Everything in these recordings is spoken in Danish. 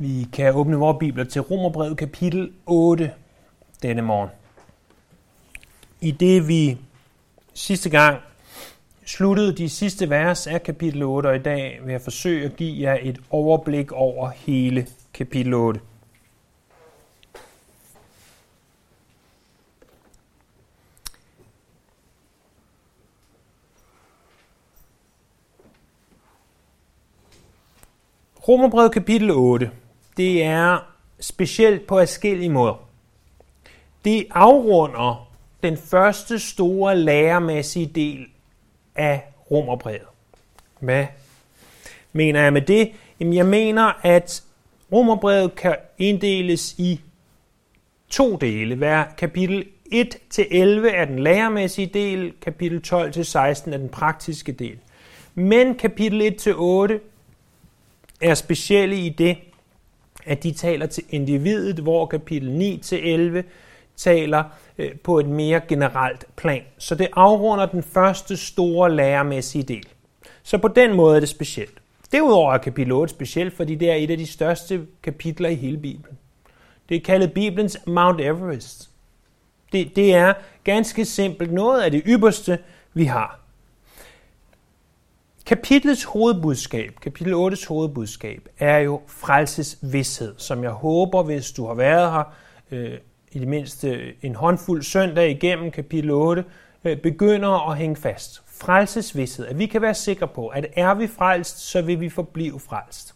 Vi kan åbne vores bibler til Romerbrevet kapitel 8 denne morgen. I det vi sidste gang sluttede de sidste vers af kapitel 8, og i dag vil jeg forsøge at give jer et overblik over hele kapitel 8. Romerbrevet kapitel 8, det er specielt på forskellige måder. Det afrunder den første store læremæssige del af Romerbrevet. Hvad mener jeg med det? Jamen, jeg mener, at Romerbrevet kan inddeles i to dele. Hver kapitel 1-11 er den læremæssige del, kapitel 12-16 er den praktiske del. Men kapitel 1-8 er specielle i det, at de taler til individet, hvor kapitel 9-11 taler øh, på et mere generelt plan. Så det afrunder den første store lærermæssige del. Så på den måde er det specielt. Derudover er kapitel 8 specielt, fordi det er et af de største kapitler i hele Bibelen. Det er kaldet Bibelens Mount Everest. Det, det er ganske simpelt noget af det ypperste, vi har. Kapitlets hovedbudskab, kapitel 8's hovedbudskab, er jo frelsesvidshed, som jeg håber, hvis du har været her øh, i det mindste en håndfuld søndag igennem kapitel 8, øh, begynder at hænge fast. Frelsesvidshed, at vi kan være sikre på, at er vi frelst, så vil vi forblive frelst.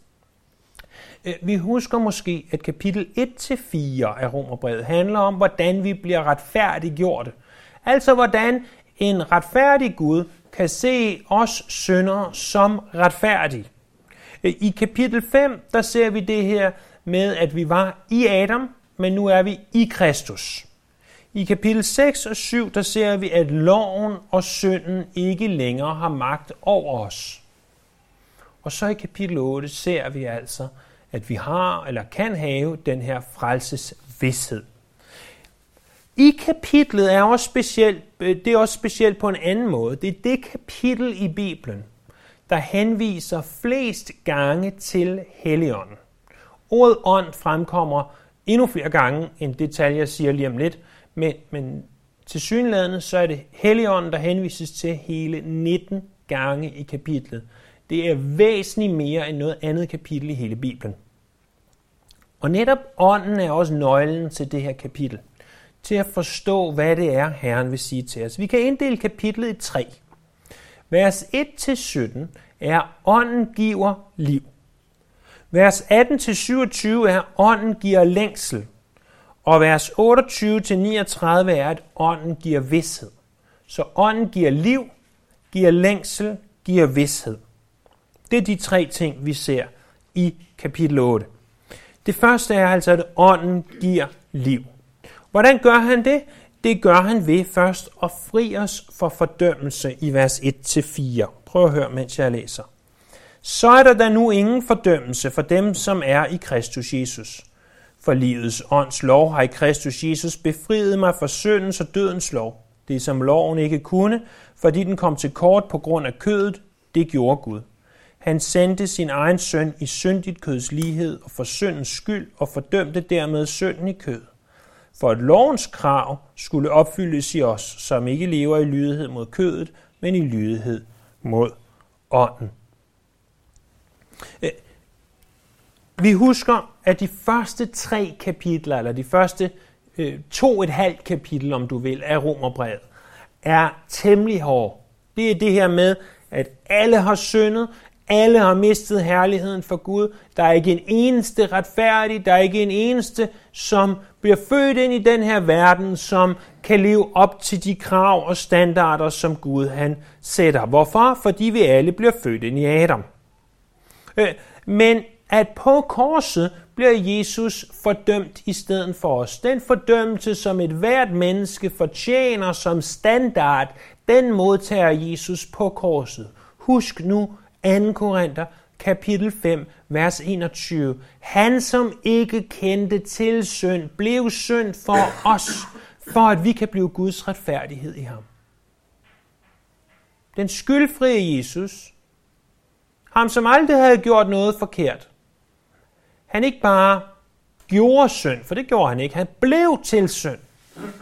Øh, vi husker måske, at kapitel 1-4 af Romerbrevet handler om, hvordan vi bliver retfærdiggjorte. Altså hvordan en retfærdig Gud kan se os syndere som retfærdige. Øh, I kapitel 5, der ser vi det her med, at vi var i Adam, men nu er vi i Kristus. I kapitel 6 og 7, der ser vi, at loven og synden ikke længere har magt over os. Og så i kapitel 8 ser vi altså, at vi har eller kan have den her frelsesvidshed. I kapitlet er også specielt, øh, det er også specielt på en anden måde. Det er det kapitel i Bibelen, der henviser flest gange til Helligånden. Ordet ånd fremkommer endnu flere gange, end det tal, jeg siger lige om lidt, men, men til synlædende, så er det Helligånden, der henvises til hele 19 gange i kapitlet. Det er væsentligt mere end noget andet kapitel i hele Bibelen. Og netop ånden er også nøglen til det her kapitel til at forstå, hvad det er, Herren vil sige til os. Vi kan inddele kapitlet i tre. Vers 1-17 er, ånden giver liv. Vers 18-27 er, ånden giver længsel. Og vers 28-39 er, at ånden giver vidshed. Så ånden giver liv, giver længsel, giver vidshed. Det er de tre ting, vi ser i kapitel 8. Det første er altså, at ånden giver liv. Hvordan gør han det? Det gør han ved først at fri os for fordømmelse i vers 1-4. Prøv at høre, mens jeg læser. Så er der da nu ingen fordømmelse for dem, som er i Kristus Jesus. For livets ånds lov har i Kristus Jesus befriet mig fra syndens og dødens lov. Det som loven ikke kunne, fordi den kom til kort på grund af kødet, det gjorde Gud. Han sendte sin egen søn i syndigt køds lighed og for syndens skyld og fordømte dermed synden i kødet for at lovens krav skulle opfyldes i os, som ikke lever i lydighed mod kødet, men i lydighed mod ånden. Øh, vi husker, at de første tre kapitler, eller de første øh, to et halvt kapitel, om du vil, af Romerbrevet, er temmelig hårde. Det er det her med, at alle har syndet, alle har mistet herligheden for Gud. Der er ikke en eneste retfærdig, der er ikke en eneste, som bliver født ind i den her verden, som kan leve op til de krav og standarder, som Gud han sætter. Hvorfor? Fordi vi alle bliver født ind i Adam. Øh, men at på korset bliver Jesus fordømt i stedet for os. Den fordømmelse, som et hvert menneske fortjener som standard, den modtager Jesus på korset. Husk nu 2. Korinther kapitel 5, vers 21. Han, som ikke kendte til synd, blev synd for os, for at vi kan blive Guds retfærdighed i ham. Den skyldfrie Jesus, ham som aldrig havde gjort noget forkert, han ikke bare gjorde synd, for det gjorde han ikke, han blev til synd.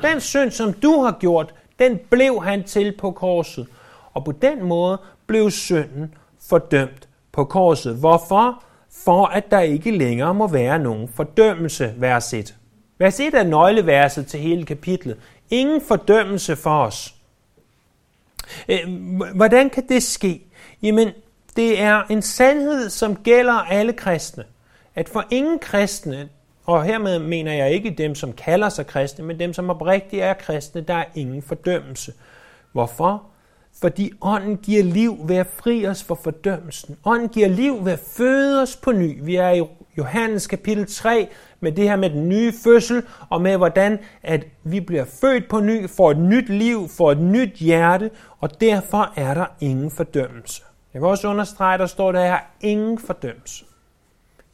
Den synd, som du har gjort, den blev han til på korset. Og på den måde blev synden fordømt på korset. Hvorfor? For at der ikke længere må være nogen fordømmelse, vers 1. Vers 1 er nøgleverset til hele kapitlet. Ingen fordømmelse for os. Øh, hvordan kan det ske? Jamen, det er en sandhed, som gælder alle kristne. At for ingen kristne, og hermed mener jeg ikke dem, som kalder sig kristne, men dem, som oprigtigt er kristne, der er ingen fordømmelse. Hvorfor? Fordi ånden giver liv ved at fri os for fordømmelsen. Ånden giver liv ved at føde os på ny. Vi er i Johannes kapitel 3 med det her med den nye fødsel, og med hvordan at vi bliver født på ny, får et nyt liv, får et nyt hjerte, og derfor er der ingen fordømmelse. Jeg vil også understrege, der står der her ingen fordømmelse.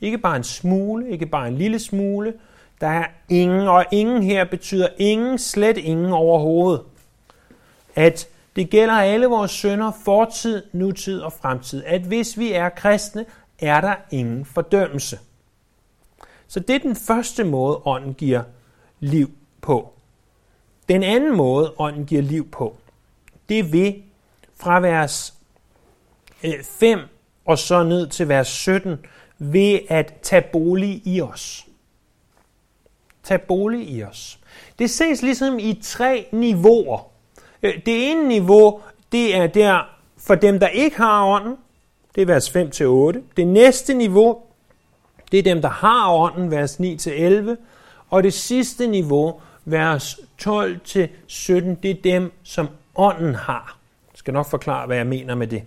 Ikke bare en smule, ikke bare en lille smule. Der er ingen, og ingen her betyder ingen, slet ingen overhovedet. At det gælder alle vores sønder, fortid, nutid og fremtid. At hvis vi er kristne, er der ingen fordømmelse. Så det er den første måde, ånden giver liv på. Den anden måde, ånden giver liv på, det er ved fra vers øh, 5 og så ned til vers 17, ved at tage bolig i os. Tag bolig i os. Det ses ligesom i tre niveauer. Øh, det ene niveau, det er der for dem, der ikke har ånden. Det er vers 5-8. Det næste niveau, det er dem, der har ånden, vers 9-11. Og det sidste niveau, vers 12-17, det er dem, som ånden har. Jeg skal nok forklare, hvad jeg mener med det.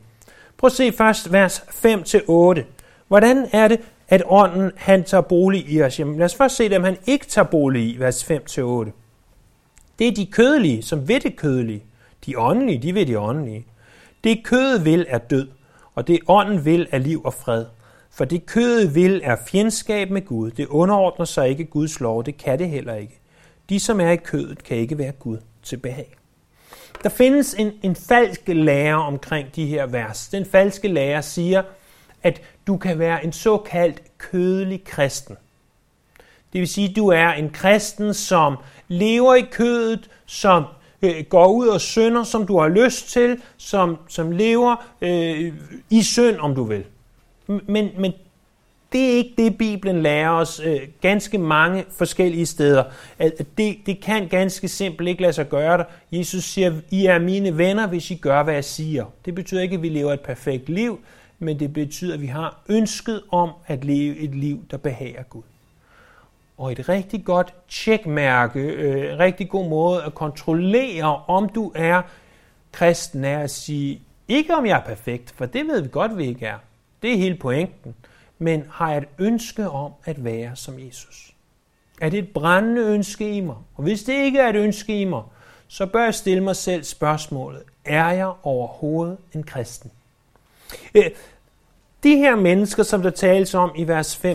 Prøv at se først vers 5-8. Hvordan er det, at ånden han tager bolig i os? Jamen, lad os først se dem, han ikke tager bolig i, vers 5-8. Det er de kødelige, som ved det kødelige. De åndelige, de vil de åndelige. Det kødet vil er død, og det ånden vil er liv og fred. For det kødet vil er fjendskab med Gud. Det underordner sig ikke Guds lov, det kan det heller ikke. De, som er i kødet, kan ikke være Gud til behag. Der findes en, en falsk lære omkring de her vers. Den falske lære siger, at du kan være en såkaldt kødelig kristen. Det vil sige, at du er en kristen, som lever i kødet, som øh, går ud og synder, som du har lyst til, som, som lever øh, i synd, om du vil. Men, men det er ikke det, Bibelen lærer os øh, ganske mange forskellige steder. At det, det kan ganske simpelt ikke lade sig gøre det. Jesus siger, I er mine venner, hvis I gør, hvad jeg siger. Det betyder ikke, at vi lever et perfekt liv, men det betyder, at vi har ønsket om at leve et liv, der behager Gud. Og et rigtig godt tjekmærke, øh, en rigtig god måde at kontrollere, om du er kristen, er at sige, ikke om jeg er perfekt, for det ved vi godt, vi ikke er. Det er hele pointen. Men har jeg et ønske om at være som Jesus? Er det et brændende ønske i mig? Og hvis det ikke er et ønske i mig, så bør jeg stille mig selv spørgsmålet, er jeg overhovedet en kristen? Øh, de her mennesker, som der tales om i vers 5-8,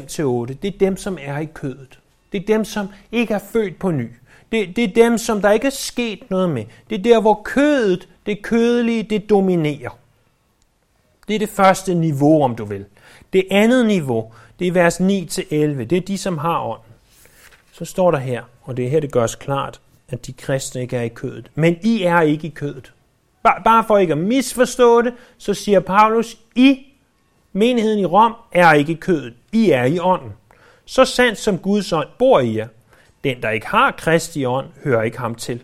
det er dem, som er i kødet. Det er dem, som ikke er født på ny. Det, det er dem, som der ikke er sket noget med. Det er der, hvor kødet, det kødelige, det dominerer. Det er det første niveau, om du vil. Det andet niveau, det er vers 9-11. Det er de, som har ånden. Så står der her, og det er her, det gørs klart, at de kristne ikke er i kødet. Men I er ikke i kødet. Bare for ikke at misforstå det, så siger Paulus, I, menigheden i Rom, er ikke i kødet. I er i ånden. Så sandt som Guds ånd bor i jer. Den, der ikke har Kristi ånd, hører ikke ham til.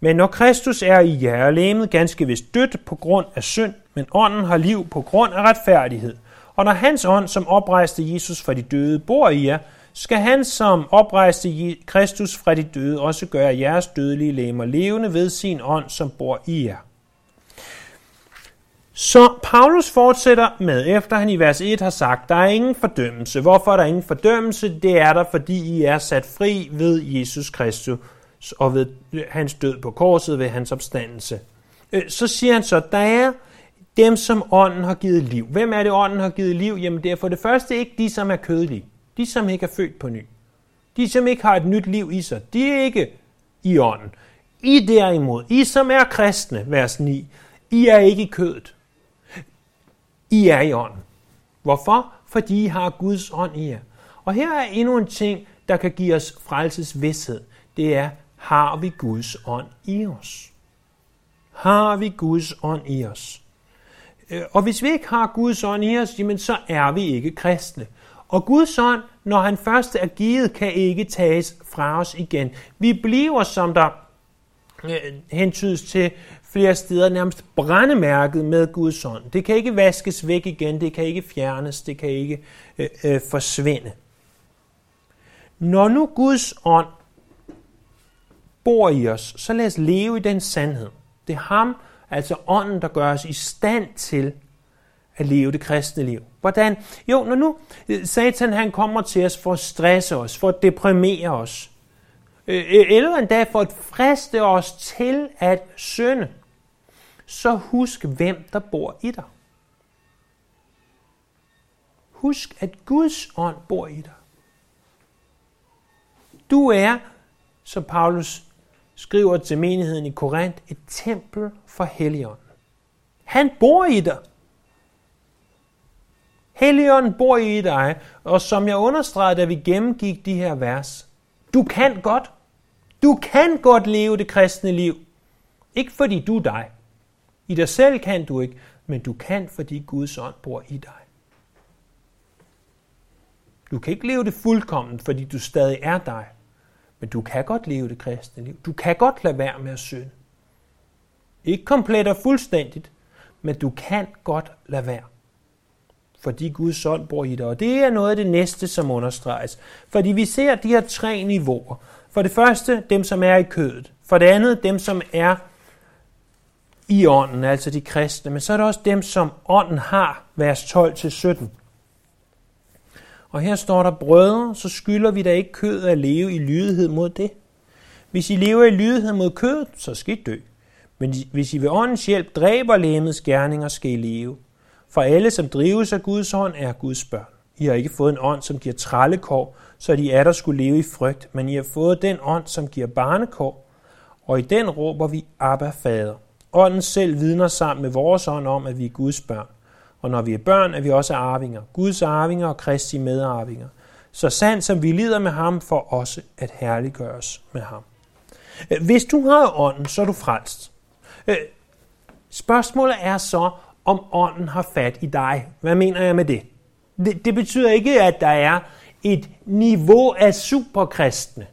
Men når Kristus er i jer, er ganske vist dødt på grund af synd, men ånden har liv på grund af retfærdighed. Og når hans ånd, som oprejste Jesus fra de døde, bor i jer, skal han, som oprejste Kristus fra de døde, også gøre jeres dødelige lemmer levende ved sin ånd, som bor i jer. Så Paulus fortsætter med, efter han i vers 1 har sagt, der er ingen fordømmelse. Hvorfor er der ingen fordømmelse? Det er der, fordi I er sat fri ved Jesus Kristus og ved hans død på korset, ved hans opstandelse. Øh, så siger han så, der er dem, som ånden har givet liv. Hvem er det, ånden har givet liv? Jamen det er for det første ikke de, som er kødelige. De, som ikke er født på ny. De, som ikke har et nyt liv i sig. De er ikke i ånden. I derimod, I som er kristne, vers 9, I er ikke i kødet. I er i ånden. Hvorfor? Fordi I har Guds ånd i jer. Og her er endnu en ting, der kan give os frelsesvidshed. Det er, har vi Guds ånd i os? Har vi Guds ånd i os? Øh, og hvis vi ikke har Guds ånd i os, jamen så er vi ikke kristne. Og Guds ånd, når han først er givet, kan ikke tages fra os igen. Vi bliver, som der øh, hentydes til flere steder, nærmest brændemærket med Guds ånd. Det kan ikke vaskes væk igen, det kan ikke fjernes, det kan ikke øh, øh, forsvinde. Når nu Guds ånd bor i os, så lad os leve i den sandhed. Det er ham, altså ånden, der gør os i stand til at leve det kristne liv. Hvordan? Jo, når nu øh, Satan han kommer til os for at stresse os, for at deprimere os, øh, øh, eller endda for at friste os til at synde, så husk, hvem der bor i dig. Husk, at Guds ånd bor i dig. Du er, som Paulus skriver til menigheden i Korinth, et tempel for Helligånden. Han bor i dig. Helligånden bor i dig, og som jeg understregede, da vi gennemgik de her vers, du kan godt. Du kan godt leve det kristne liv. Ikke fordi du er dig. I dig selv kan du ikke, men du kan, fordi Guds ånd bor i dig. Du kan ikke leve det fuldkommen, fordi du stadig er dig. Men du kan godt leve det kristne liv. Du kan godt lade være med at synde. Ikke komplet og fuldstændigt, men du kan godt lade være. Fordi Guds ånd bor i dig. Og det er noget af det næste, som understreges. Fordi vi ser de her tre niveauer. For det første, dem som er i kødet. For det andet, dem som er i ånden, altså de kristne. Men så er der også dem, som ånden har, vers 12-17. Og her står der, brødre, så skylder vi da ikke kødet at leve i lydighed mod det. Hvis I lever i lydighed mod kødet, så skal I dø. Men hvis I ved åndens hjælp dræber lemmets gerninger, skal I leve. For alle, som drives af Guds ånd, er Guds børn. I har ikke fået en ånd, som giver trallekår, så de er der skulle leve i frygt, men I har fået den ånd, som giver barnekår, og i den råber vi Abba, Fader. Ånden selv vidner sammen med vores ånd om, at vi er Guds børn. Og når vi er børn, er vi også arvinger. Guds arvinger og Kristi medarvinger. Så sandt som vi lider med ham, for også at herliggøres med ham. Øh, hvis du har ånden, så er du frelst. Øh, spørgsmålet er så, om ånden har fat i dig. Hvad mener jeg med det? Det, det betyder ikke, at der er et niveau af superkristne.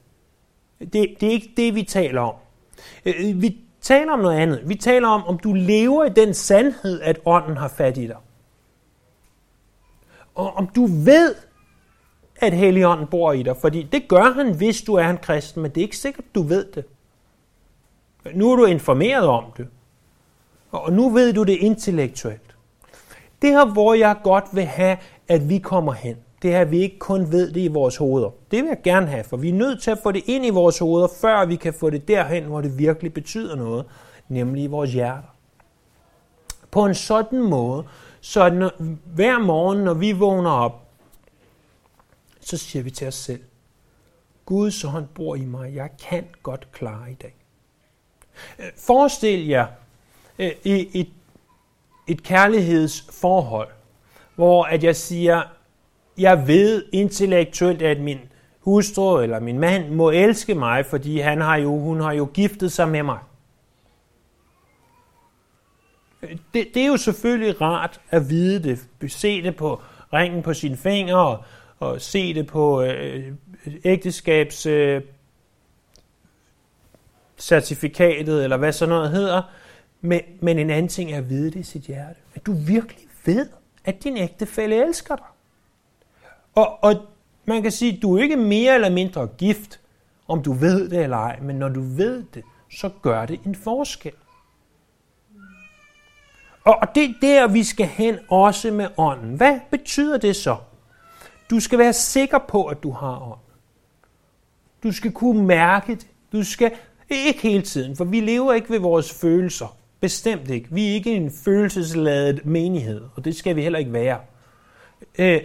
Det, det er ikke det, vi taler om. Øh, vi taler om noget andet. Vi taler om, om du lever i den sandhed, at ånden har fat i dig. Og om du ved, at Helligånden bor i dig, fordi det gør han, hvis du er en kristen, men det er ikke sikkert, du ved det. Nu er du informeret om det, og nu ved du det intellektuelt. Det her, hvor jeg godt vil have, at vi kommer hen, det er, at vi ikke kun ved det i vores hoveder. Det vil jeg gerne have, for vi er nødt til at få det ind i vores hoveder, før vi kan få det derhen, hvor det virkelig betyder noget, nemlig i vores hjerter. På en sådan måde, så når, hver morgen, når vi vågner op, så siger vi til os selv, Gud, så han bor i mig. Jeg kan godt klare i dag. Øh, forestil jer øh, et, et kærlighedsforhold, hvor at jeg siger, jeg ved intellektuelt, at min hustru eller min mand må elske mig, fordi han har jo, hun har jo giftet sig med mig. Det, det er jo selvfølgelig rart at vide det. Se det på ringen på sine fingre, og, og se det på øh, ægteskabs øh, certifikatet, eller hvad sådan noget hedder. Men, men en anden ting er at vide det i sit hjerte. At du virkelig ved, at din ægtefælle elsker dig. Og, og man kan sige, du er ikke mere eller mindre gift, om du ved det eller ej, men når du ved det, så gør det en forskel. Og det er der, vi skal hen også med ånden. Hvad betyder det så? Du skal være sikker på, at du har ånd. Du skal kunne mærke det. Du skal ikke hele tiden, for vi lever ikke ved vores følelser. Bestemt ikke. Vi er ikke en følelsesladet menighed, og det skal vi heller ikke være. Øh,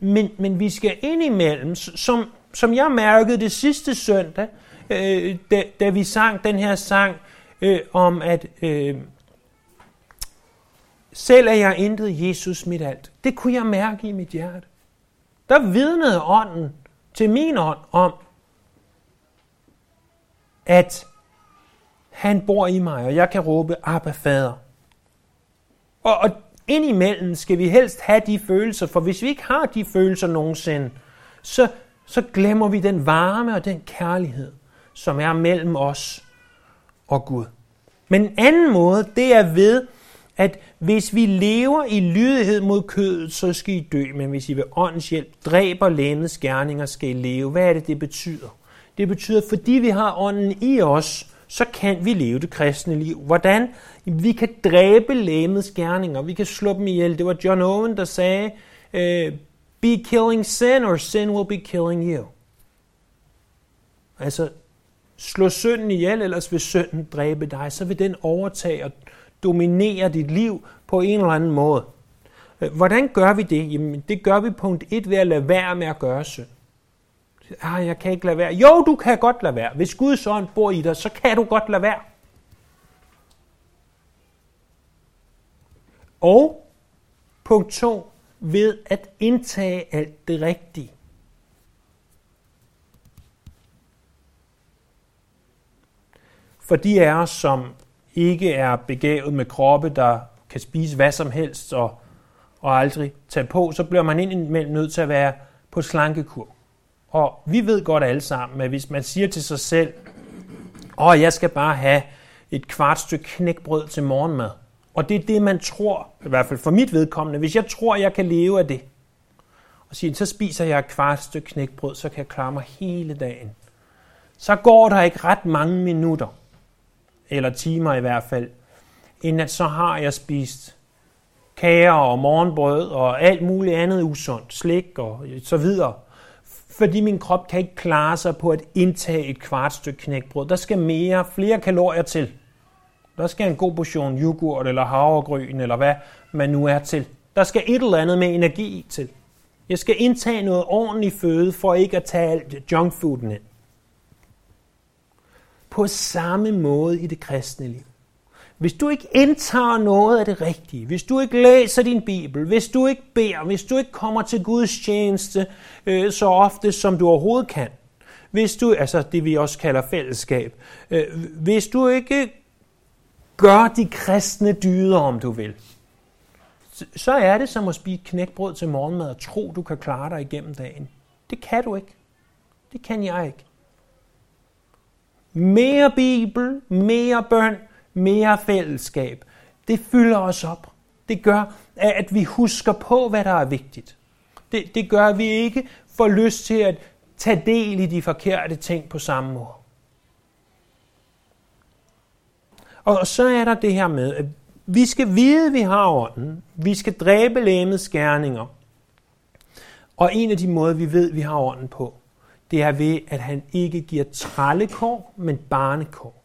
men, men vi skal ind imellem, som, som jeg mærkede det sidste søndag, øh, da, da vi sang den her sang øh, om, at øh, selv er jeg intet Jesus mit alt. Det kunne jeg mærke i mit hjerte. der vidnede ånden til min ånd om, at han bor i mig, og jeg kan råbe, Abba, fader. Og, og indimellem skal vi helst have de følelser, for hvis vi ikke har de følelser nogensinde, så, så glemmer vi den varme og den kærlighed, som er mellem os og Gud. Men en anden måde, det er ved, at hvis vi lever i lydighed mod kødet, så skal I dø, men hvis I ved åndens hjælp dræber lændets gerninger, skal I leve. Hvad er det, det betyder? Det betyder, fordi vi har ånden i os, så kan vi leve det kristne liv. Hvordan? Vi kan dræbe lægemets gerninger. Vi kan slå dem ihjel. Det var John Owen, der sagde, øh, be killing sin, or sin will be killing you. Altså, slå synden ihjel, ellers vil synden dræbe dig. Så vil den overtage og dominere dit liv på en eller anden måde. Øh, hvordan gør vi det? Jamen, det gør vi punkt 1 ved at lade være med at gøre synd. Ah, jeg kan ikke lade være. Jo, du kan godt lade være. Hvis Guds ånd bor i dig, så kan du godt lade være. Og punkt 2, ved at indtage alt det rigtige. For de af os, som ikke er begavet med kroppe, der kan spise hvad som helst og, og aldrig tage på, så bliver man indimellem nødt til at være på slankekur. Og vi ved godt alle sammen, at hvis man siger til sig selv, åh, oh, jeg skal bare have et kvart stykke knækbrød til morgenmad, og det er det, man tror, i hvert fald for mit vedkommende, hvis jeg tror, jeg kan leve af det, og siger, så spiser jeg et kvart stykke knækbrød, så kan jeg klare mig hele dagen. Så går der ikke ret mange minutter, eller timer i hvert fald, inden at så har jeg spist kager og morgenbrød og alt muligt andet usundt, slik og så videre. Fordi min krop kan ikke klare sig på at indtage et kvart stykke knækbrød. Der skal mere, flere kalorier til. Der skal en god portion yoghurt eller havregryn eller hvad man nu er til. Der skal et eller andet med energi til. Jeg skal indtage noget ordentligt føde for ikke at tage alt junkfooden ind på samme måde i det kristne liv. Hvis du ikke indtager noget af det rigtige, hvis du ikke læser din bibel, hvis du ikke beder, hvis du ikke kommer til Guds tjeneste øh, så ofte, som du overhovedet kan, hvis du, altså det vi også kalder fællesskab, øh, hvis du ikke gør de kristne dyder, om du vil, så er det som at spise knækbrød til morgenmad og tro, du kan klare dig igennem dagen. Det kan du ikke. Det kan jeg ikke. Mere Bibel, mere bøn, mere fællesskab. Det fylder os op. Det gør, at vi husker på, hvad der er vigtigt. Det, det gør, at vi ikke får lyst til at tage del i de forkerte ting på samme måde. Og så er der det her med, at vi skal vide, at vi har ånden. Vi skal dræbe læmets gerninger. Og en af de måder, vi ved, at vi har ånden på, det er ved, at han ikke giver trallekår, men barnekår.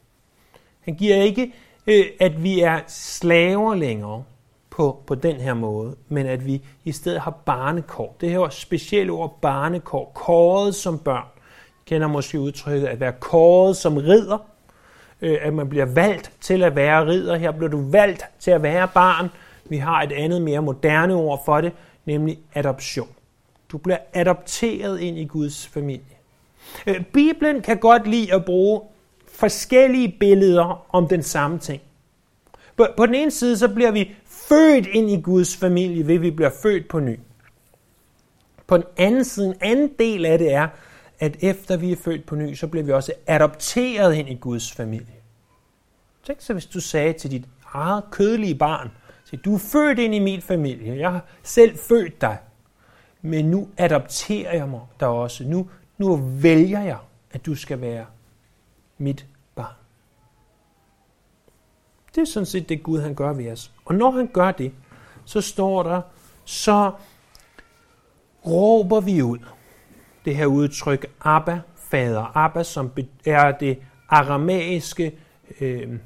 Han giver ikke, øh, at vi er slaver længere på, på den her måde, men at vi i stedet har barnekår. Det her specielle ord barnekår, kåret som børn. Jeg kender måske udtrykket at være kåret som ridder, øh, at man bliver valgt til at være ridder. Her bliver du valgt til at være barn. Vi har et andet mere moderne ord for det, nemlig adoption. Du bliver adopteret ind i Guds familie. Øh, Bibelen kan godt lide at bruge forskellige billeder om den samme ting. På, på den ene side, så bliver vi født ind i Guds familie, ved vi bliver født på ny. På den anden side, en anden del af det er, at efter vi er født på ny, så bliver vi også adopteret ind i Guds familie. Tænk så, hvis du sagde til dit eget kødelige barn, du er født ind i min familie, jeg har selv født dig, men nu adopterer jeg mig der også. Nu, nu vælger jeg, at du skal være mit barn. Det er sådan set det Gud han gør ved os. Og når han gør det, så står der, så råber vi ud. Det her udtryk Abba, fader. Abba, som er det aramæiske øh,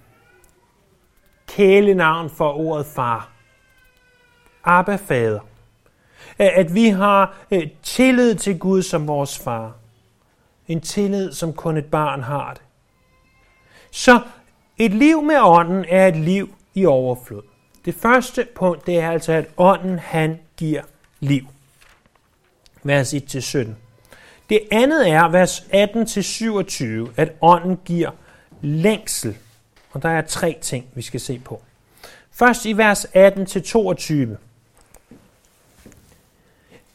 kælenavn for ordet far. Abba, fader. At vi har øh, tillid til Gud som vores far. En tillid, som kun et barn har det. Så et liv med ånden er et liv i overflod. Det første punkt, det er altså, at ånden, han giver liv. vers 1-17. Det andet er, vers 18-27, at ånden giver længsel. Og der er tre ting, vi skal se på. Først i vers 18-22.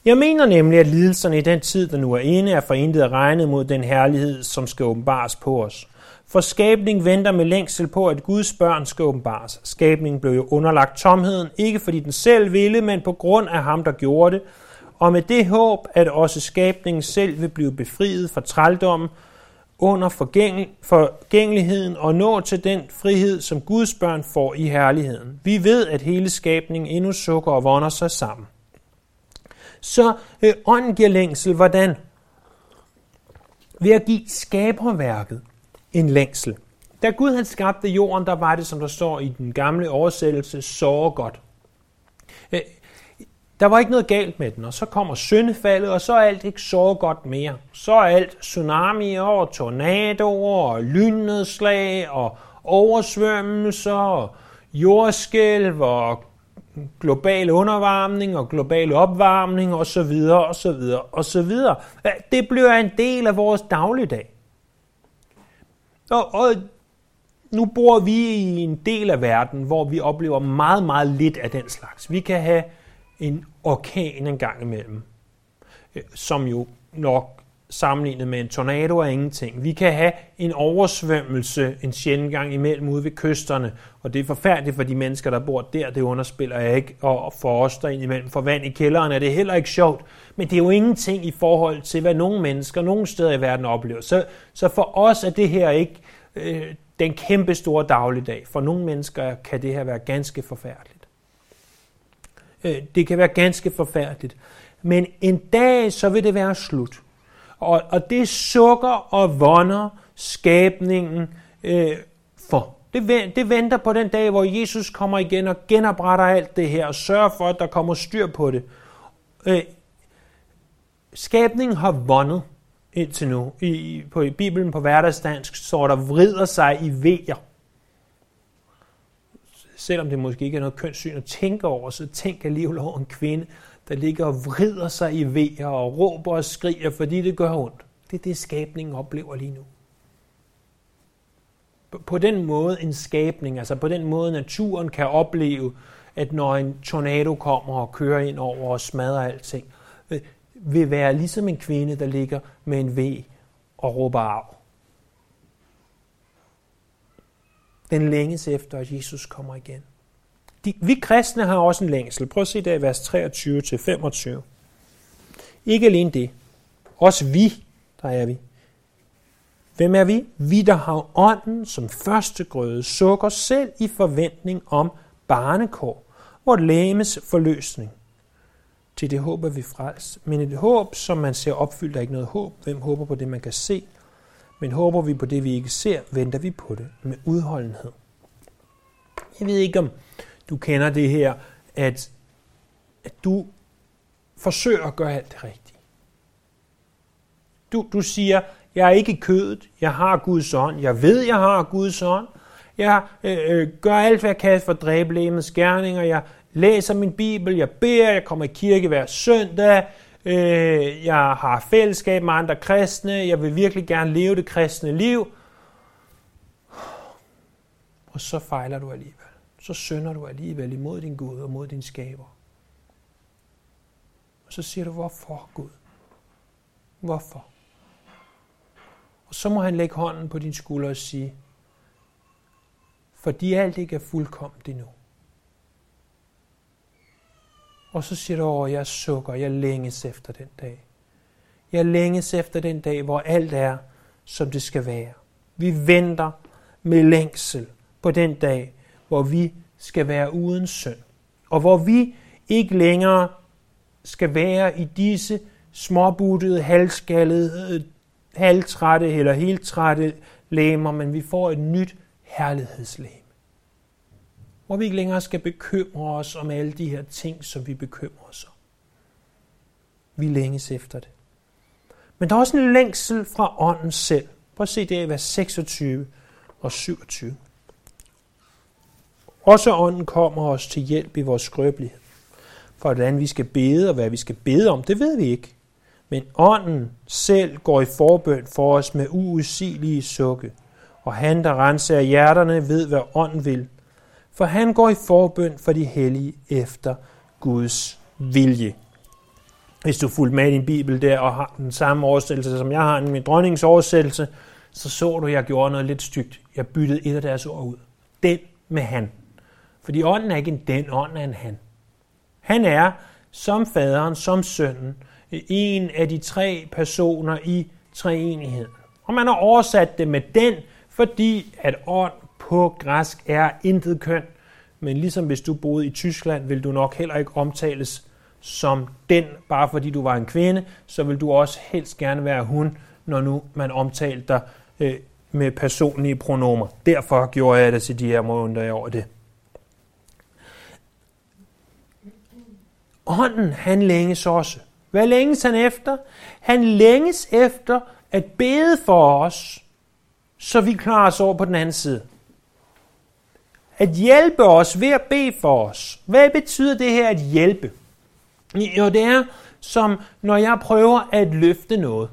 Jeg mener nemlig, at lidelserne i den tid, der nu er inde, er forintet og regnet mod den herlighed, som skal åbenbares på os. For skabning venter med længsel på, at Guds børn skal åbenbares. Skabningen blev jo underlagt tomheden, ikke fordi den selv ville, men på grund af ham, der gjorde det, og med det håb, at også skabningen selv vil blive befriet fra trældommen under forgængeligheden og nå til den frihed, som Guds børn får i herligheden. Vi ved, at hele skabningen endnu sukker og vonder sig sammen. Så øh, ånden giver længsel, hvordan? Ved at give skaberværket en længsel. Da Gud han skabte jorden, der var det, som der står i den gamle oversættelse, så godt. Øh, der var ikke noget galt med den, og så kommer syndefaldet, og så er alt ikke så godt mere. Så er alt tsunamier og tornadoer og lynnedslag og oversvømmelser og jordskælv og global undervarmning og global opvarmning og så videre og så videre og så videre. Øh, det bliver en del af vores dagligdag. Og, og nu bor vi i en del af verden, hvor vi oplever meget, meget lidt af den slags. Vi kan have en orkan en gang imellem, øh, som jo nok sammenlignet med en tornado er ingenting. Vi kan have en oversvømmelse en sjældent gang imellem ude ved kysterne, og det er forfærdeligt for de mennesker, der bor der, det underspiller jeg ikke, og for os der imellem for vand i kælderen er det heller ikke sjovt, men det er jo ingenting i forhold til, hvad nogle mennesker nogle steder i verden oplever. Så, så for os er det her ikke øh, den kæmpe store dagligdag. For nogle mennesker kan det her være ganske forfærdeligt. Øh, det kan være ganske forfærdeligt. Men en dag, så vil det være slut. Og, og det sukker og vonder skabningen øh, for. Det, det venter på den dag, hvor Jesus kommer igen og genopretter alt det her og sørger for, at der kommer styr på det. Øh, skabningen har vundet indtil nu. I, på, I Bibelen på hverdagsdansk står der vrider sig i vejer. Selvom det måske ikke er noget kønssyn at tænke over, så tænk alligevel over en kvinde, der ligger og vrider sig i vejer og råber og skriger, fordi det gør ondt. Det er det, skabningen oplever lige nu. På den måde en skabning, altså på den måde naturen kan opleve, at når en tornado kommer og kører ind over og smadrer alting, øh, vil være ligesom en kvinde, der ligger med en V og råber af. Den længes efter, at Jesus kommer igen. De, vi kristne har også en længsel. Prøv at se der i vers 23-25. Ikke alene det. Også vi, der er vi. Hvem er vi? Vi, der har ånden som første grøde, sukker selv i forventning om barnekår, vort læmes forløsning. Til det håber vi frels. Men et håb, som man ser opfyldt, er ikke noget håb. Hvem håber på det, man kan se? Men håber vi på det, vi ikke ser, venter vi på det med udholdenhed. Jeg ved ikke, om du kender det her, at, at du forsøger at gøre alt det rigtige. Du, du siger, jeg er ikke i kødet, jeg har Guds ånd, jeg ved, jeg har Guds ånd, jeg øh, øh gør alt, hvad jeg kan for at dræbe lægemets gerninger, jeg læser min bibel, jeg beder, jeg kommer i kirke hver søndag, øh, jeg har fællesskab med andre kristne, jeg vil virkelig gerne leve det kristne liv. Og så fejler du alligevel så synder du alligevel imod din Gud og mod din skaber. Og så siger du, hvorfor Gud? Hvorfor? Og så må han lægge hånden på din skulder og sige, fordi alt ikke er fuldkomt endnu. Og så siger du, åh, jeg sukker, jeg længes efter den dag. Jeg længes efter den dag, hvor alt er, som det skal være. Vi venter med længsel på den dag, hvor vi skal være uden synd, og hvor vi ikke længere skal være i disse småbuttede, halvskallede, øh, halvtrætte eller helt trætte læmer, men vi får et nyt herlighedslæme. Hvor vi ikke længere skal bekymre os om alle de her ting, som vi bekymrer os om. Vi længes efter det. Men der er også en længsel fra ånden selv. Prøv at se det i vers 26 og 27. Også ånden kommer os til hjælp i vores skrøbelighed. For hvordan vi skal bede og hvad vi skal bede om, det ved vi ikke. men ånden selv går i forbøn for os med uudsigelige sukke. Og han, der renser hjerterne, ved, hvad ånden vil. For han går i forbøn for de hellige efter Guds vilje. Hvis du fulgte med i din bibel der og har den samme oversættelse, som jeg har, min dronningens oversættelse, så så du, at jeg gjorde noget lidt stygt. Jeg byttede et af deres ord ud. Den med han. Fordi ånden er ikke en den, ånden er en han. Han er, som faderen, som sønnen, en af de tre personer i treenigheden. Og man har oversat det med den, fordi at ånd på græsk er intet køn. Men ligesom hvis du boede i Tyskland, vil du nok heller ikke omtales som den, bare fordi du var en kvinde, så vil du også helst gerne være hun, når nu man omtalte dig øh, med personlige pronomer. Derfor gjorde jeg det til de her måneder over det. Ånden, han længes også. Hvad længes han efter? Han længes efter at bede for os, så vi klarer os over på den anden side. At hjælpe os ved at bede for os. Hvad betyder det her at hjælpe? Jo, det er som når jeg prøver at løfte noget.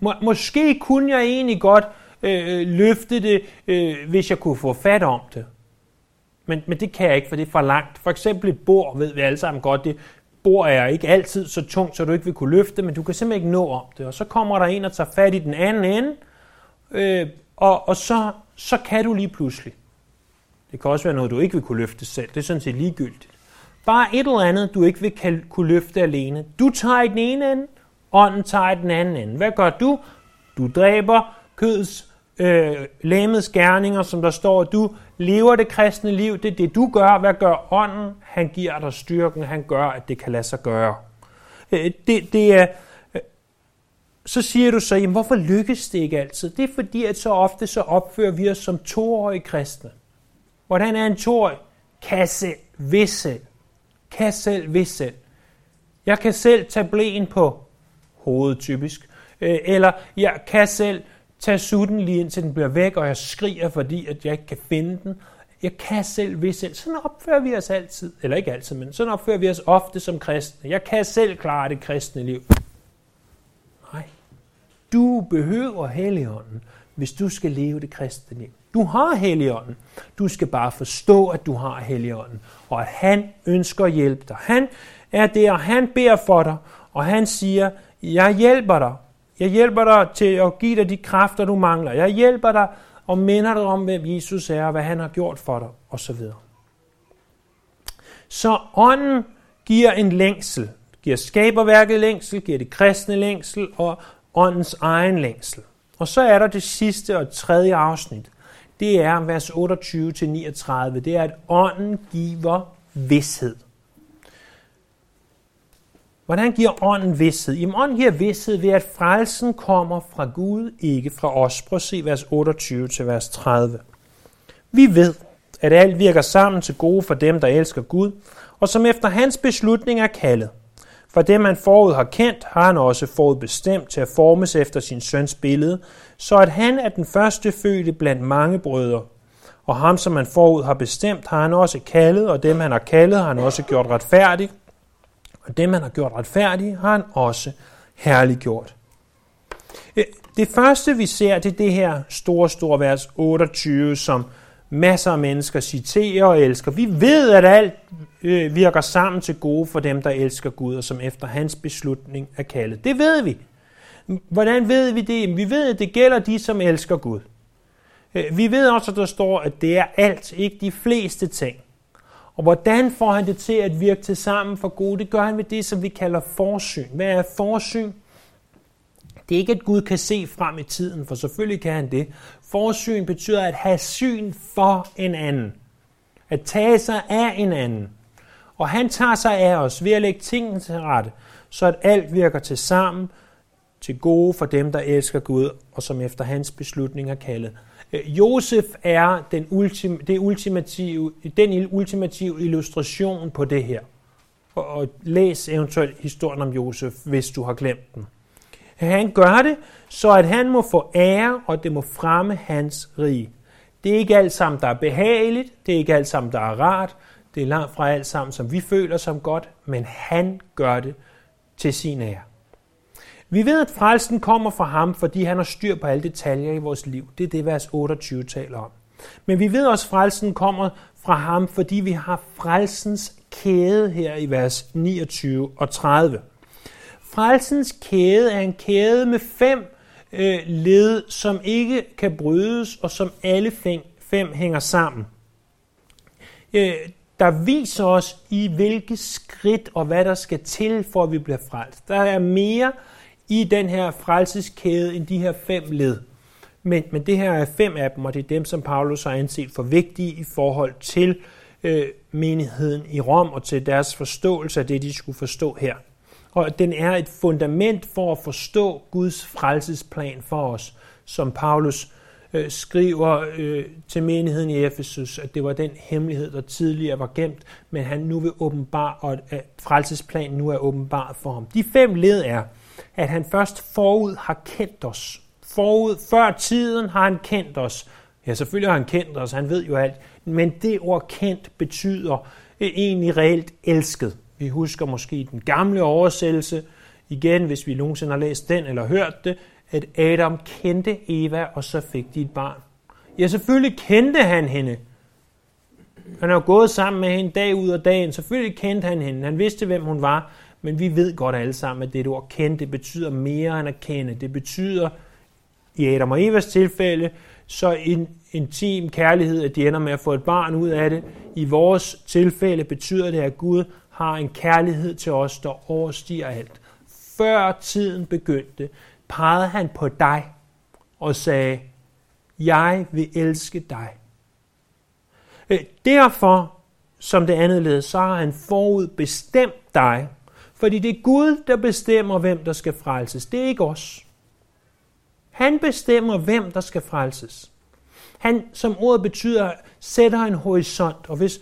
Må, måske kunne jeg egentlig godt øh, øh løfte det, øh, hvis jeg kunne få fat om det. Men, men det kan jeg ikke, for det er for langt. For eksempel et bord, ved vi alle sammen godt, det bord er ikke altid så tungt, så du ikke vil kunne løfte, men du kan simpelthen ikke nå om det. Og så kommer der en og tager fat i den anden ende, øh, og, og så, så kan du lige pludselig. Det kan også være noget, du ikke vil kunne løfte selv. Det er sådan set ligegyldigt. Bare et eller andet, du ikke vil kan, kunne løfte alene. Du tager i den ene ende, ånden tager i den anden ende. Hvad gør du? Du dræber kødets øh, læmets gerninger, som der står, du lever det kristne liv, det er det, du gør. Hvad gør ånden? Han giver dig styrken, han gør, at det kan lade sig gøre. Øh, det, det er, øh, så siger du så, jamen, hvorfor lykkes det ikke altid? Det er fordi, at så ofte så opfører vi os som toårige kristne. Hvordan er en toårig? Kan selv, hvis selv. Kan selv, hvis selv. Jeg kan selv tage blæen på hovedet typisk. Øh, eller jeg kan selv tage sutten lige indtil den bliver væk, og jeg skriger, fordi at jeg ikke kan finde den. Jeg kan selv, hvis selv. Sådan opfører vi os altid. Eller ikke altid, men sådan opfører vi os ofte som kristne. Jeg kan selv klare det kristne liv. Nej. Du behøver Helligånden, hvis du skal leve det kristne liv. Du har Helligånden. Du skal bare forstå, at du har Helligånden, og at han ønsker at hjælpe dig. Han er der, og han beder for dig, og han siger, jeg hjælper dig, jeg hjælper dig til at give dig de kræfter, du mangler. Jeg hjælper dig og minder dig om, hvem Jesus er, og hvad han har gjort for dig, osv. Så ånden giver en længsel. Giver skaberværket længsel, giver det kristne længsel og åndens egen længsel. Og så er der det sidste og tredje afsnit. Det er vers 28-39. Det er, at ånden giver vidshed. Hvordan giver ånden vidsthed? Jamen ånden giver vidsthed ved, at frelsen kommer fra Gud, ikke fra os. Prøv at se vers 28 til vers 30. Vi ved, at alt virker sammen til gode for dem, der elsker Gud, og som efter hans beslutning er kaldet. For dem, han forud har kendt, har han også forud bestemt til at formes efter sin søns billede, så at han er den første fødte blandt mange brødre. Og ham, som han forud har bestemt, har han også kaldet, og dem, han har kaldet, har han også gjort retfærdigt og dem, han har gjort retfærdige, har han også herliggjort. Øh, det første, vi ser, det er det her store, store vers 28, som masser af mennesker citerer og elsker. Vi ved, at alt øh, virker sammen til gode for dem, der elsker Gud, og som efter hans beslutning er kaldet. Det ved vi. Hvordan ved vi det? Vi ved, at det gælder de, som elsker Gud. Øh, vi ved også, at der står, at det er alt, ikke de fleste ting. Og hvordan får han det til at virke til sammen for gode? Det gør han ved det, som vi kalder forsyn. Hvad er forsyn? Det er ikke, at Gud kan se frem i tiden, for selvfølgelig kan han det. Forsyn betyder at have syn for en anden. At tage sig af en anden. Og han tager sig af os ved at lægge tingene til rette, så at alt virker til sammen til gode for dem, der elsker Gud, og som efter hans beslutning er kaldet. Øh, Josef er den, ultim, det ultimative, den ultimative illustration på det her. Og, og læs eventuelt historien om Josef, hvis du har glemt den. Han gør det, så at han må få ære, og det må fremme hans rige. Det er ikke alt sammen, der er behageligt, det er ikke alt sammen, der er rart, det er langt fra alt sammen, som vi føler som godt, men han gør det til sin ære. Vi ved, at frelsen kommer fra ham, fordi han har styr på alle detaljer i vores liv. Det er det, vers 28 taler om. Men vi ved også, at frelsen kommer fra ham, fordi vi har frelsens kæde her i vers 29 og 30. Frelsens kæde er en kæde med fem øh, led, som ikke kan brydes, og som alle fem, fem hænger sammen. Øh, der viser os i hvilke skridt og hvad der skal til, for at vi bliver frelst. Der er mere i den her frelseskæde end de her fem led. Men, men det her er fem af dem, og det er dem, som Paulus har anset for vigtige i forhold til øh, menigheden i Rom og til deres forståelse af det, de skulle forstå her. Og den er et fundament for at forstå Guds frelsesplan for os, som Paulus øh, skriver øh, til menigheden i Efesus, at det var den hemmelighed, der tidligere var gemt, men han nu vil åbenbare, og at frelsesplanen nu er åbenbart for ham. De fem led er, at han først forud har kendt os. Forud, før tiden har han kendt os. Ja, selvfølgelig har han kendt os, han ved jo alt. Men det ord kendt betyder øh, egentlig reelt elsket. Vi husker måske den gamle oversættelse, igen, hvis vi nogensinde har læst den eller hørt det, at Adam kendte Eva, og så fik de et barn. Ja, selvfølgelig kendte han hende. Han har gået sammen med hende dag ud og dagen. Selvfølgelig kendte han hende. Han vidste, hvem hun var. Men vi ved godt alle sammen, at det ord kende, det betyder mere end at kende. Det betyder, i Adam og Evas tilfælde, så en intim kærlighed, at de ender med at få et barn ud af det. I vores tilfælde betyder det, at Gud har en kærlighed til os, der overstiger alt. Før tiden begyndte, pegede han på dig og sagde, jeg vil elske dig. Øh, derfor, som det andet led, så har han forud bestemt dig, fordi det er Gud, der bestemmer, hvem der skal frelses. Det er ikke os. Han bestemmer, hvem der skal frelses. Han, som ordet betyder, sætter en horisont. Og hvis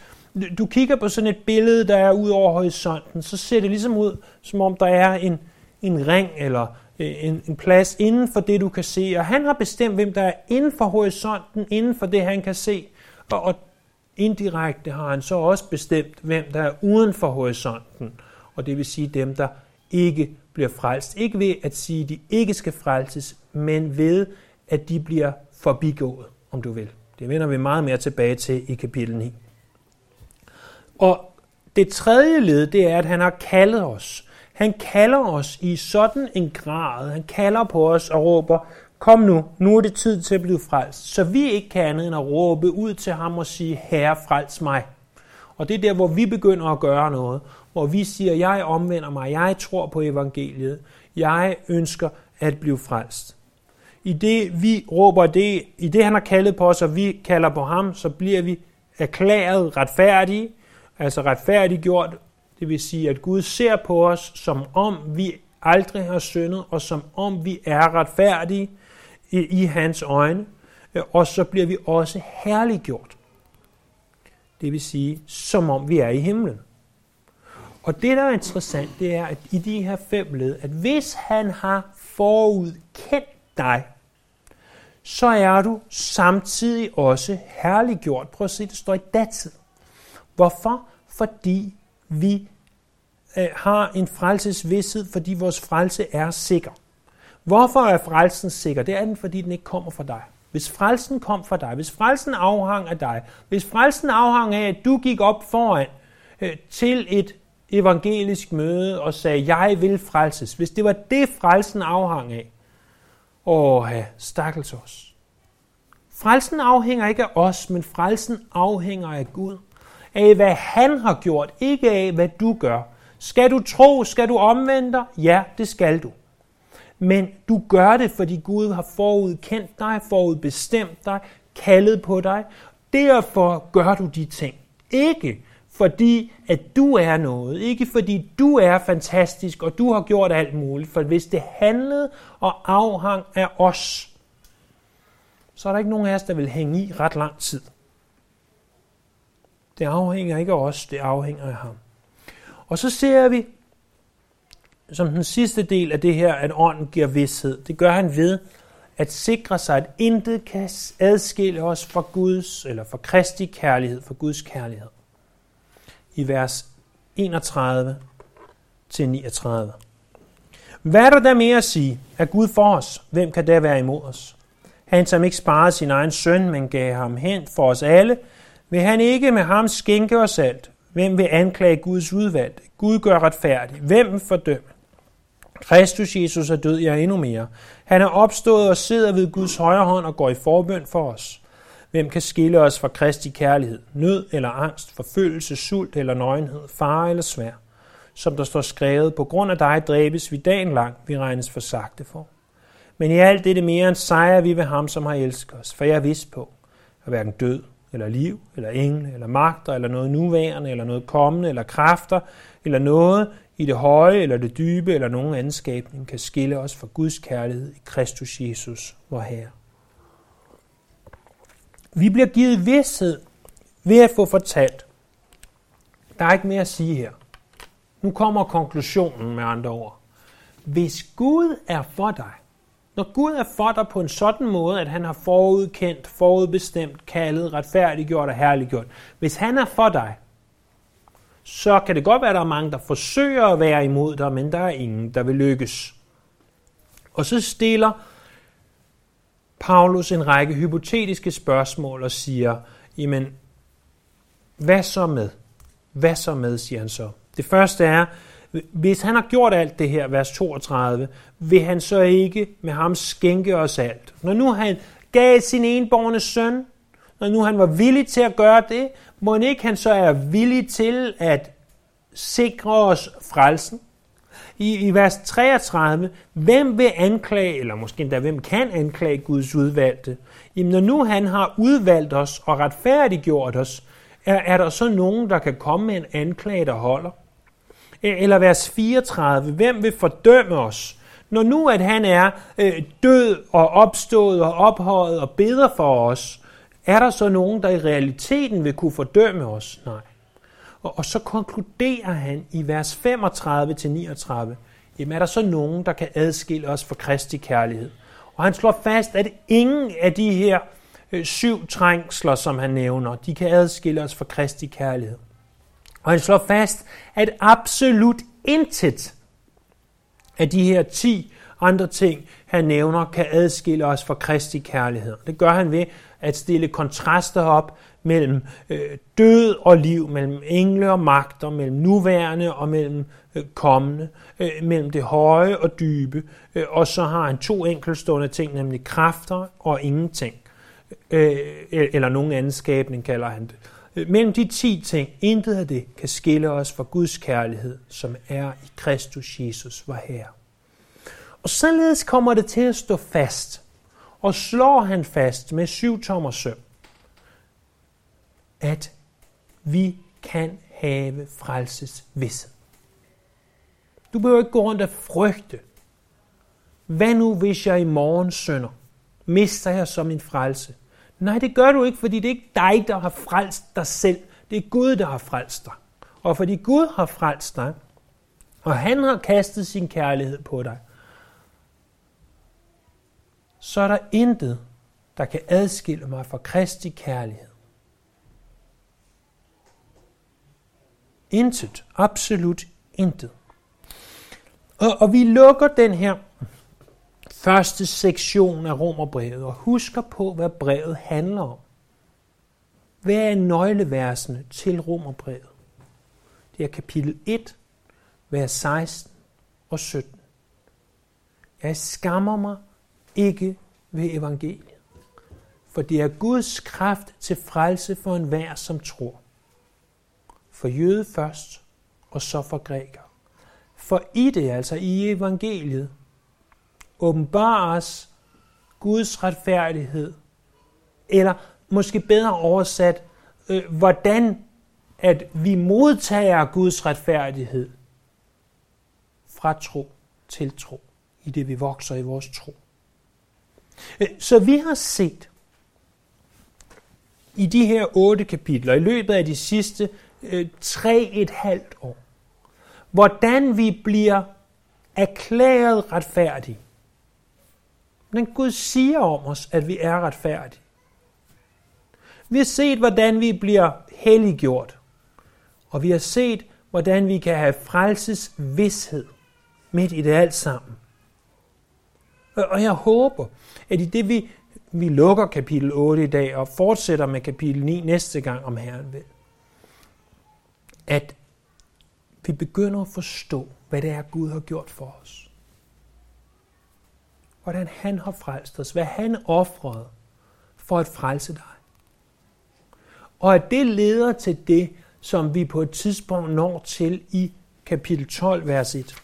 du kigger på sådan et billede, der er ud over horisonten, så ser det ligesom ud, som om der er en, en ring eller øh, en, en plads inden for det, du kan se. Og han har bestemt, hvem der er inden for horisonten, inden for det, han kan se. Og, og indirekte har han så også bestemt, hvem der er uden for horisonten. Og det vil sige dem, der ikke bliver frelst. Ikke ved at sige, at de ikke skal frelses, men ved, at de bliver forbigået, om du vil. Det vender vi meget mere tilbage til i kapitel 9. Og det tredje led, det er, at han har kaldet os. Han kalder os i sådan en grad. Han kalder på os og råber, kom nu, nu er det tid til at blive frelst. Så vi ikke kan andet end at råbe ud til ham og sige, herre, frels mig. Og det er der, hvor vi begynder at gøre noget. Hvor vi siger, jeg omvender mig, jeg tror på evangeliet, jeg ønsker at blive frelst. I det vi råber det, i det han har kaldet på os, og vi kalder på ham, så bliver vi erklæret retfærdige, altså retfærdiggjort, det vil sige, at Gud ser på os, som om vi aldrig har syndet, og som om vi er retfærdige i, i hans øjne, og så bliver vi også herliggjort. Det vil sige, som om vi er i himlen. Og det, der er interessant, det er, at i de her fem led, at hvis han har forudkendt dig, så er du samtidig også herliggjort. Prøv at se, det står i datid. Hvorfor? Fordi vi øh, har en frelsesvidshed, fordi vores frelse er sikker. Hvorfor er frelsen sikker? Det er den, fordi den ikke kommer fra dig. Hvis frelsen kom fra dig, hvis frelsen afhang af dig, hvis frelsen afhang af, at du gik op foran øh, til et evangelisk møde og sagde, jeg vil frelses, hvis det var det, frelsen afhang af, åh, stakkels os. Frelsen afhænger ikke af os, men frelsen afhænger af Gud af hvad han har gjort, ikke af hvad du gør. Skal du tro, skal du omvende dig? Ja, det skal du. Men du gør det, fordi Gud har forudkendt dig, forudbestemt dig, kaldet på dig. Derfor gør du de ting. Ikke fordi, at du er noget. Ikke fordi du er fantastisk, og du har gjort alt muligt. For hvis det handlede og afhang af os, så er der ikke nogen af os, der vil hænge i ret lang tid. Det afhænger ikke af os, det afhænger af ham. Og så ser vi, som den sidste del af det her, at ånden giver vidshed. Det gør han ved at sikre sig, at intet kan adskille os fra Guds, eller fra Kristi kærlighed, fra Guds kærlighed. I vers 31 til 39. Hvad er der der mere at sige? Er Gud for os? Hvem kan der være imod os? Han, som ikke sparede sin egen søn, men gav ham hen for os alle, vil han ikke med ham skænke os alt? Hvem vil anklage Guds udvalg? Gud gør retfærdig. Hvem vil fordømme? Kristus Jesus er død, ja endnu mere. Han er opstået og sidder ved Guds højre hånd og går i forbøn for os. Hvem kan skille os fra Kristi kærlighed? Nød eller angst, forfølgelse, sult eller nøgenhed, fare eller svær? Som der står skrevet, på grund af dig dræbes vi dagen lang, vi regnes for sagte for. Men i alt det mere end sejrer vi ved ham, som har elsket os, for jeg er vidst på, at hverken død, eller liv, eller engle, eller magter, eller noget nuværende, eller noget kommende, eller kræfter, eller noget i det høje, eller det dybe, eller nogen anden skabning, kan skille os fra Guds kærlighed i Kristus Jesus, vor Herre. Vi bliver givet vidshed ved at få fortalt. Der er ikke mere at sige her. Nu kommer konklusionen med andre ord. Hvis Gud er for dig, når Gud er for dig på en sådan måde, at han har forudkendt, forudbestemt, kaldet, retfærdiggjort og herliggjort. Hvis han er for dig, så kan det godt være, at der er mange, der forsøger at være imod dig, men der er ingen, der vil lykkes. Og så stiller Paulus en række hypotetiske spørgsmål og siger, jamen, hvad så med? Hvad så med, siger han så. Det første er, hvis han har gjort alt det her, vers 32, vil han så ikke med ham skænke os alt. Når nu han gav sin enborne søn, når nu han var villig til at gøre det, må han ikke han så er villig til at sikre os frelsen? I, I vers 33, hvem vil anklage, eller måske endda hvem kan anklage Guds udvalgte? Jamen når nu han har udvalgt os og retfærdiggjort os, er, er der så nogen, der kan komme med en anklage, der holder? E, eller vers 34, hvem vil fordømme os? Når nu at han er øh, død og opstået og ophøjet og beder for os, er der så nogen, der i realiteten vil kunne fordømme os? Nej. Og, og så konkluderer han i vers 35-39, jamen er der så nogen, der kan adskille os fra Kristi kærlighed? Og han slår fast, at ingen af de her øh, syv trængsler, som han nævner, de kan adskille os fra Kristi kærlighed. Og han slår fast, at absolut intet af de her ti andre ting, han nævner, kan adskille os fra Kristi kærlighed. Det gør han ved at stille kontraster op mellem øh, død og liv, mellem engle og magter, mellem nuværende og mellem øh, kommende, øh, mellem det høje og dybe. Øh, og så har han to enkeltstående ting, nemlig kræfter og ingenting. Øh, eller nogen anden skabning kalder han det. Øh, mellem de ti ting, intet af det kan skille os fra Guds kærlighed, som er i Kristus Jesus, vor Herre. Og således kommer det til at stå fast, og slår han fast med syv tommer søm, at vi kan have frelses vidsthed. Du behøver ikke gå rundt og frygte. Hvad nu, hvis jeg i morgen sønder? Mister jeg så min frelse? Nej, det gør du ikke, fordi det er ikke dig, der har frelst dig selv. Det er Gud, der har frelst dig. Og fordi Gud har frelst dig, og han har kastet sin kærlighed på dig, så er der intet, der kan adskille mig fra Kristi kærlighed. Intet. Absolut intet. Og, og vi lukker den her første sektion af Romerbrevet og husker på, hvad brevet handler om. Hvad er nøgleversene til Romerbrevet? Det er kapitel 1, vers 16 og 17. Jeg skammer mig ikke ved evangeliet, for det er Guds kraft til frelse for enhver, som tror. For jøde først, og så for græker. For i det, altså i evangeliet, åbenbares Guds retfærdighed, eller måske bedre oversat, øh, hvordan at vi modtager Guds retfærdighed fra tro til tro, i det vi vokser i vores tro. Øh, så vi har set i de her otte kapitler, i løbet af de sidste øh, tre et halvt år, hvordan vi bliver erklæret retfærdige men Gud siger om os, at vi er retfærdige. Vi har set, hvordan vi bliver helliggjort. Og vi har set, hvordan vi kan have frelses vidshed. midt i det alt sammen. Og jeg håber, at i det vi, vi lukker kapitel 8 i dag og fortsætter med kapitel 9 næste gang om Herren vil, at vi begynder at forstå, hvad det er, Gud har gjort for os. Hvordan han har frelst os, hvad han offrede for at frelse dig. Og at det leder til det, som vi på et tidspunkt når til i kapitel 12, vers 1,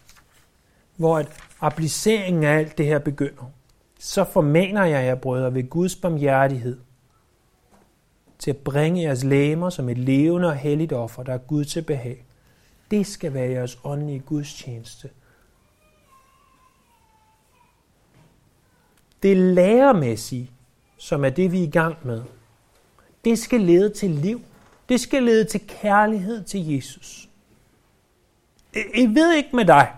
hvor at appliceringen af alt det her begynder. Så formaner jeg jer, brødre, ved Guds barmhjertighed, til at bringe jeres læmer som et levende og helligt offer, der er Gud til behag. Det skal være jeres åndelige gudstjeneste. Det læremæssige, som er det, vi er i gang med, det skal lede til liv. Det skal lede til kærlighed til Jesus. Jeg ved ikke med dig.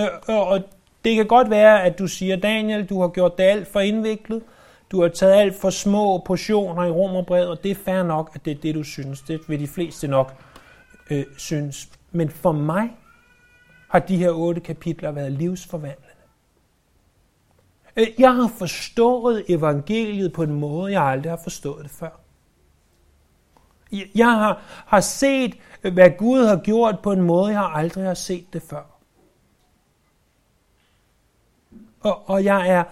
Øh, øh, og det kan godt være, at du siger, Daniel, du har gjort det alt for indviklet. Du har taget alt for små portioner i romerbrevet, og og det er fair nok, at det er det, du synes. Det vil de fleste nok øh, synes. Men for mig har de her otte kapitler været livsforvandlende. Øh, jeg har forstået evangeliet på en måde, jeg aldrig har forstået det før. Jeg har, har set, øh, hvad Gud har gjort på en måde, jeg aldrig har set det før. Og, og jeg er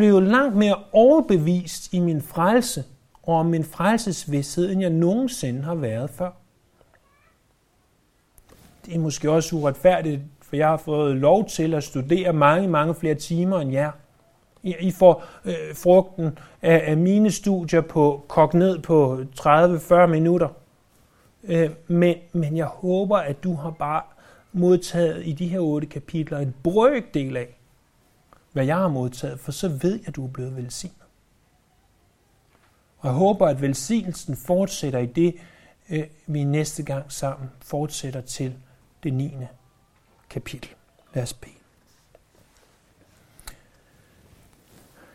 blev langt mere overbevist i min frelse og om min frelsesvidshed, end jeg nogensinde har været før. Det er måske også uretfærdigt, for jeg har fået lov til at studere mange, mange flere timer end jer. I får øh, frugten af, af mine studier på kok ned på 30-40 minutter. Øh, men, men jeg håber, at du har bare modtaget i de her otte kapitler en brøkdel af, hvad jeg har modtaget, for så ved jeg, at du er blevet velsignet. Og jeg håber, at velsignelsen fortsætter i det, øh, vi næste gang sammen fortsætter til det 9. kapitel. Lad os bede.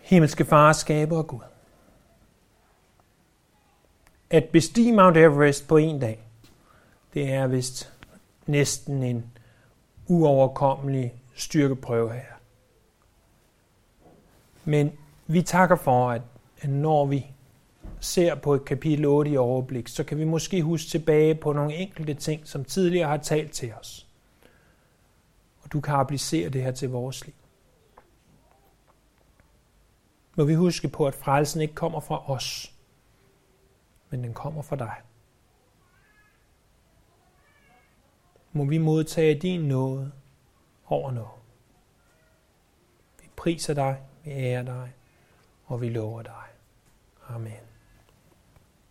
Himmelske Far, skaber og Gud. At bestige Mount Everest på en dag, det er vist næsten en uoverkommelig styrkeprøve her. Men vi takker for, at når vi ser på et kapitel 8 i overblik, så kan vi måske huske tilbage på nogle enkelte ting, som tidligere har talt til os. Og du kan applicere det her til vores liv. Må vi huske på, at frelsen ikke kommer fra os, men den kommer fra dig. Må vi modtage din nåde over noget. Vi priser dig, vi ærer dig, og vi lover dig. Amen.